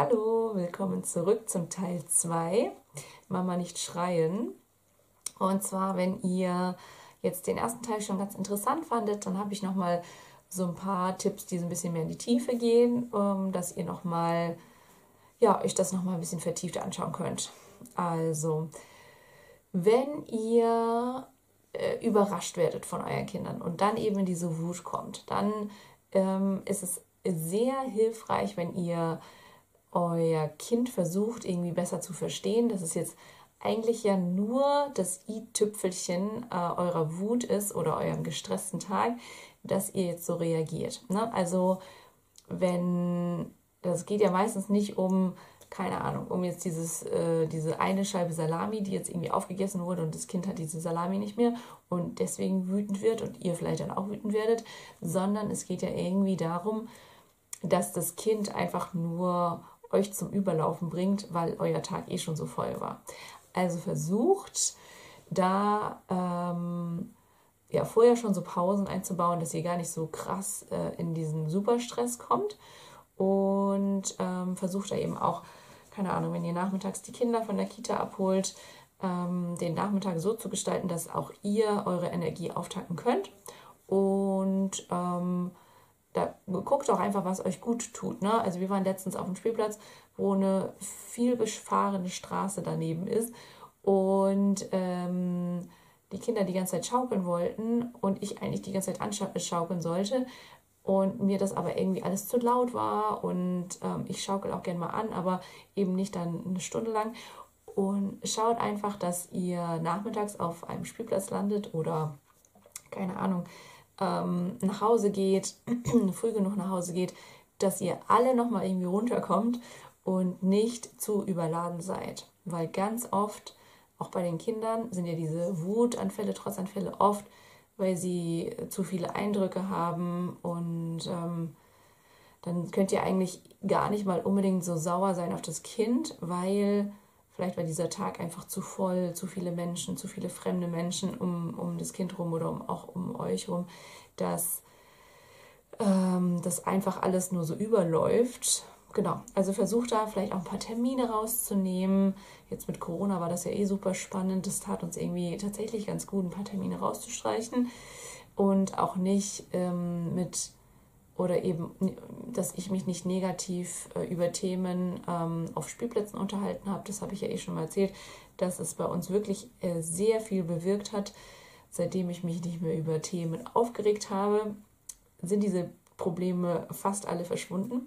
Hallo, willkommen zurück zum Teil 2. Mama nicht schreien. Und zwar, wenn ihr jetzt den ersten Teil schon ganz interessant fandet, dann habe ich nochmal so ein paar Tipps, die so ein bisschen mehr in die Tiefe gehen, um, dass ihr nochmal, ja, euch das nochmal ein bisschen vertieft anschauen könnt. Also, wenn ihr äh, überrascht werdet von euren Kindern und dann eben diese Wut kommt, dann ähm, ist es sehr hilfreich, wenn ihr euer Kind versucht irgendwie besser zu verstehen, dass es jetzt eigentlich ja nur das i-Tüpfelchen äh, eurer Wut ist oder eurem gestressten Tag, dass ihr jetzt so reagiert. Ne? Also wenn, das geht ja meistens nicht um, keine Ahnung, um jetzt dieses, äh, diese eine Scheibe Salami, die jetzt irgendwie aufgegessen wurde und das Kind hat diese Salami nicht mehr und deswegen wütend wird und ihr vielleicht dann auch wütend werdet, sondern es geht ja irgendwie darum, dass das Kind einfach nur euch zum Überlaufen bringt, weil euer Tag eh schon so voll war. Also versucht da ähm, ja vorher schon so Pausen einzubauen, dass ihr gar nicht so krass äh, in diesen Superstress kommt und ähm, versucht da eben auch, keine Ahnung, wenn ihr nachmittags die Kinder von der Kita abholt, ähm, den Nachmittag so zu gestalten, dass auch ihr eure Energie auftanken könnt und ähm, da guckt auch einfach, was euch gut tut. Ne? Also wir waren letztens auf dem Spielplatz, wo eine viel befahrene Straße daneben ist und ähm, die Kinder die ganze Zeit schaukeln wollten und ich eigentlich die ganze Zeit anschaukeln sollte und mir das aber irgendwie alles zu laut war und ähm, ich schaukel auch gerne mal an, aber eben nicht dann eine Stunde lang. Und schaut einfach, dass ihr nachmittags auf einem Spielplatz landet oder keine Ahnung, ähm, nach Hause geht, früh genug nach Hause geht, dass ihr alle nochmal irgendwie runterkommt und nicht zu überladen seid. Weil ganz oft, auch bei den Kindern, sind ja diese Wutanfälle, Trotzanfälle oft, weil sie zu viele Eindrücke haben und ähm, dann könnt ihr eigentlich gar nicht mal unbedingt so sauer sein auf das Kind, weil Vielleicht war dieser Tag einfach zu voll, zu viele Menschen, zu viele fremde Menschen um, um das Kind rum oder um, auch um euch rum, dass ähm, das einfach alles nur so überläuft. Genau, also versucht da vielleicht auch ein paar Termine rauszunehmen. Jetzt mit Corona war das ja eh super spannend. Das tat uns irgendwie tatsächlich ganz gut, ein paar Termine rauszustreichen und auch nicht ähm, mit oder eben, dass ich mich nicht negativ äh, über Themen ähm, auf Spielplätzen unterhalten habe. Das habe ich ja eh schon mal erzählt, dass es bei uns wirklich äh, sehr viel bewirkt hat. Seitdem ich mich nicht mehr über Themen aufgeregt habe, sind diese Probleme fast alle verschwunden.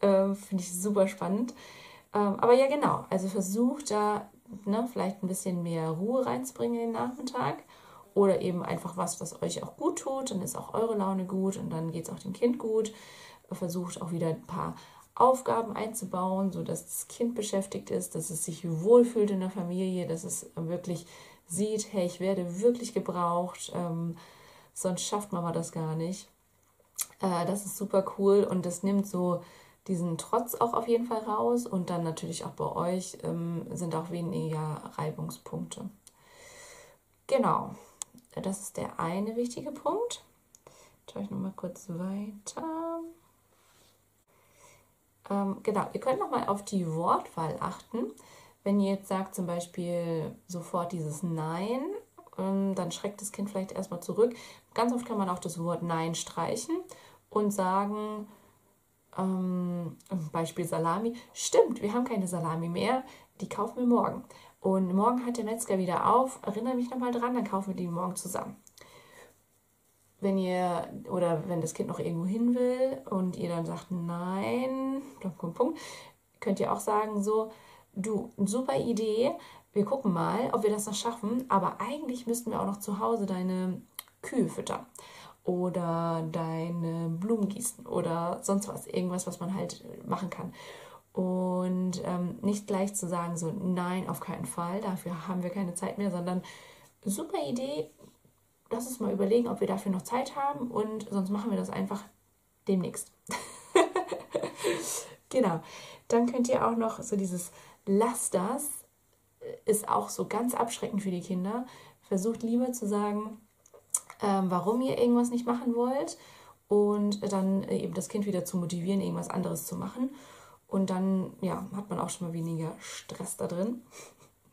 Äh, Finde ich super spannend. Ähm, aber ja, genau. Also versucht da ne, vielleicht ein bisschen mehr Ruhe reinzubringen in den Nachmittag oder eben einfach was, was euch auch gut tut, dann ist auch eure Laune gut und dann geht es auch dem Kind gut. Versucht auch wieder ein paar Aufgaben einzubauen, sodass das Kind beschäftigt ist, dass es sich wohlfühlt in der Familie, dass es wirklich sieht, hey, ich werde wirklich gebraucht, ähm, sonst schafft Mama das gar nicht. Äh, das ist super cool und das nimmt so diesen Trotz auch auf jeden Fall raus und dann natürlich auch bei euch ähm, sind auch weniger Reibungspunkte. Genau. Das ist der eine wichtige Punkt. Schaue ich nochmal kurz weiter. Ähm, genau, ihr könnt nochmal auf die Wortwahl achten. Wenn ihr jetzt sagt zum Beispiel sofort dieses Nein, ähm, dann schreckt das Kind vielleicht erstmal zurück. Ganz oft kann man auch das Wort Nein streichen und sagen, ähm, Beispiel Salami, stimmt, wir haben keine Salami mehr, die kaufen wir morgen. Und morgen hat der Metzger wieder auf. Erinnere mich nochmal dran, dann kaufen wir die morgen zusammen. Wenn ihr oder wenn das Kind noch irgendwo hin will und ihr dann sagt nein, Punkt, Punkt, könnt ihr auch sagen so, du, super Idee, wir gucken mal, ob wir das noch schaffen, aber eigentlich müssten wir auch noch zu Hause deine Kühe füttern oder deine Blumen gießen oder sonst was, irgendwas, was man halt machen kann. Und ähm, nicht gleich zu sagen, so nein, auf keinen Fall, dafür haben wir keine Zeit mehr, sondern super Idee, lass uns mal überlegen, ob wir dafür noch Zeit haben und sonst machen wir das einfach demnächst. genau. Dann könnt ihr auch noch so dieses Lass das äh, ist auch so ganz abschreckend für die Kinder. Versucht lieber zu sagen, ähm, warum ihr irgendwas nicht machen wollt und dann eben das Kind wieder zu motivieren, irgendwas anderes zu machen. Und dann ja, hat man auch schon mal weniger Stress da drin.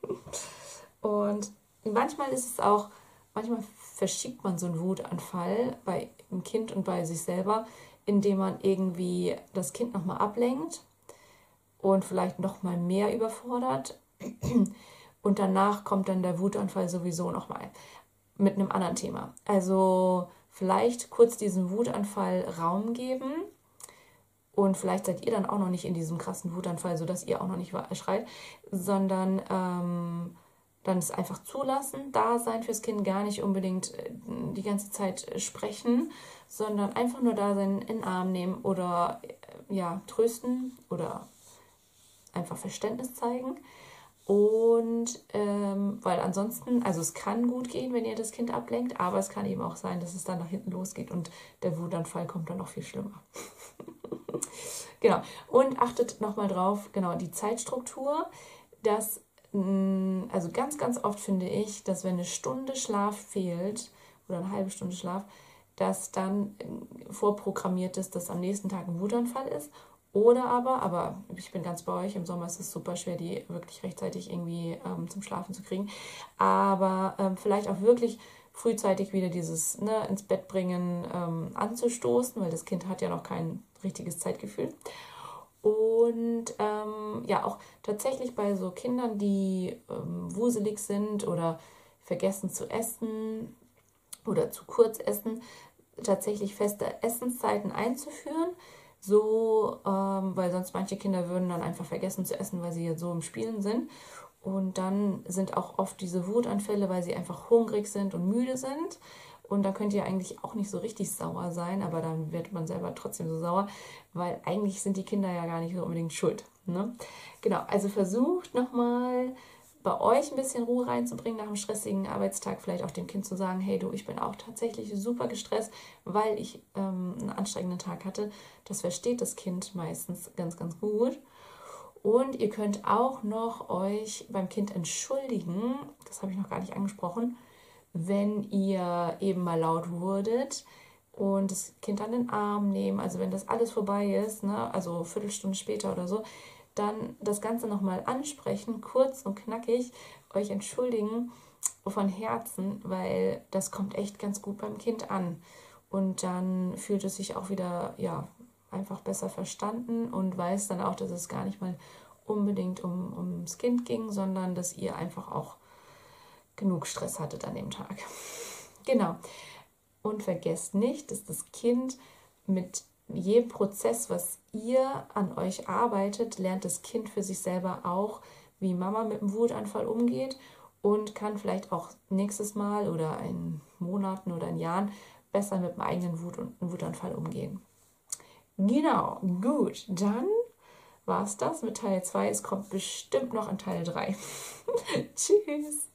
Und manchmal ist es auch, manchmal verschiebt man so einen Wutanfall bei dem Kind und bei sich selber, indem man irgendwie das Kind nochmal ablenkt und vielleicht nochmal mehr überfordert. Und danach kommt dann der Wutanfall sowieso nochmal mit einem anderen Thema. Also vielleicht kurz diesem Wutanfall Raum geben. Und vielleicht seid ihr dann auch noch nicht in diesem krassen Wutanfall, sodass ihr auch noch nicht schreit, sondern ähm, dann es einfach zulassen, da sein fürs Kind, gar nicht unbedingt äh, die ganze Zeit sprechen, sondern einfach nur da sein, in den Arm nehmen oder äh, ja, trösten oder einfach Verständnis zeigen. Und ähm, weil ansonsten, also es kann gut gehen, wenn ihr das Kind ablenkt, aber es kann eben auch sein, dass es dann nach hinten losgeht und der Wutanfall kommt dann noch viel schlimmer. genau. Und achtet nochmal drauf, genau, die Zeitstruktur, dass Mm, also ganz, ganz oft finde ich, dass wenn eine Stunde Schlaf fehlt oder eine halbe Stunde Schlaf, dass dann äh, vorprogrammiert ist, dass am nächsten Tag ein Wutanfall ist. Oder aber, aber ich bin ganz bei euch, im Sommer ist es super schwer, die wirklich rechtzeitig irgendwie ähm, zum Schlafen zu kriegen. Aber ähm, vielleicht auch wirklich frühzeitig wieder dieses ne, ins Bett bringen ähm, anzustoßen, weil das Kind hat ja noch kein richtiges Zeitgefühl. Und ähm, ja, auch tatsächlich bei so Kindern, die ähm, wuselig sind oder vergessen zu essen oder zu kurz essen, tatsächlich feste Essenszeiten einzuführen. So, ähm, weil sonst manche Kinder würden dann einfach vergessen zu essen, weil sie jetzt so im Spielen sind. Und dann sind auch oft diese Wutanfälle, weil sie einfach hungrig sind und müde sind. Und da könnt ihr eigentlich auch nicht so richtig sauer sein, aber dann wird man selber trotzdem so sauer, weil eigentlich sind die Kinder ja gar nicht so unbedingt schuld. Ne? Genau, also versucht nochmal bei euch ein bisschen Ruhe reinzubringen nach einem stressigen Arbeitstag, vielleicht auch dem Kind zu sagen, hey du, ich bin auch tatsächlich super gestresst, weil ich ähm, einen anstrengenden Tag hatte. Das versteht das Kind meistens ganz, ganz gut. Und ihr könnt auch noch euch beim Kind entschuldigen, das habe ich noch gar nicht angesprochen, wenn ihr eben mal laut wurdet und das Kind an den Arm nehmen, also wenn das alles vorbei ist, ne, also Viertelstunde später oder so, dann das Ganze nochmal ansprechen, kurz und knackig, euch entschuldigen von Herzen, weil das kommt echt ganz gut beim Kind an. Und dann fühlt es sich auch wieder, ja, einfach besser verstanden und weiß dann auch, dass es gar nicht mal unbedingt um, ums Kind ging, sondern dass ihr einfach auch genug Stress hattet an dem Tag. genau. Und vergesst nicht, dass das Kind mit jedem Prozess, was ihr an euch arbeitet, lernt das Kind für sich selber auch, wie Mama mit dem Wutanfall umgeht und kann vielleicht auch nächstes Mal oder in Monaten oder in Jahren besser mit dem eigenen Wut und Wutanfall umgehen. Genau, gut, dann war es das mit Teil 2. Es kommt bestimmt noch in Teil 3. Tschüss.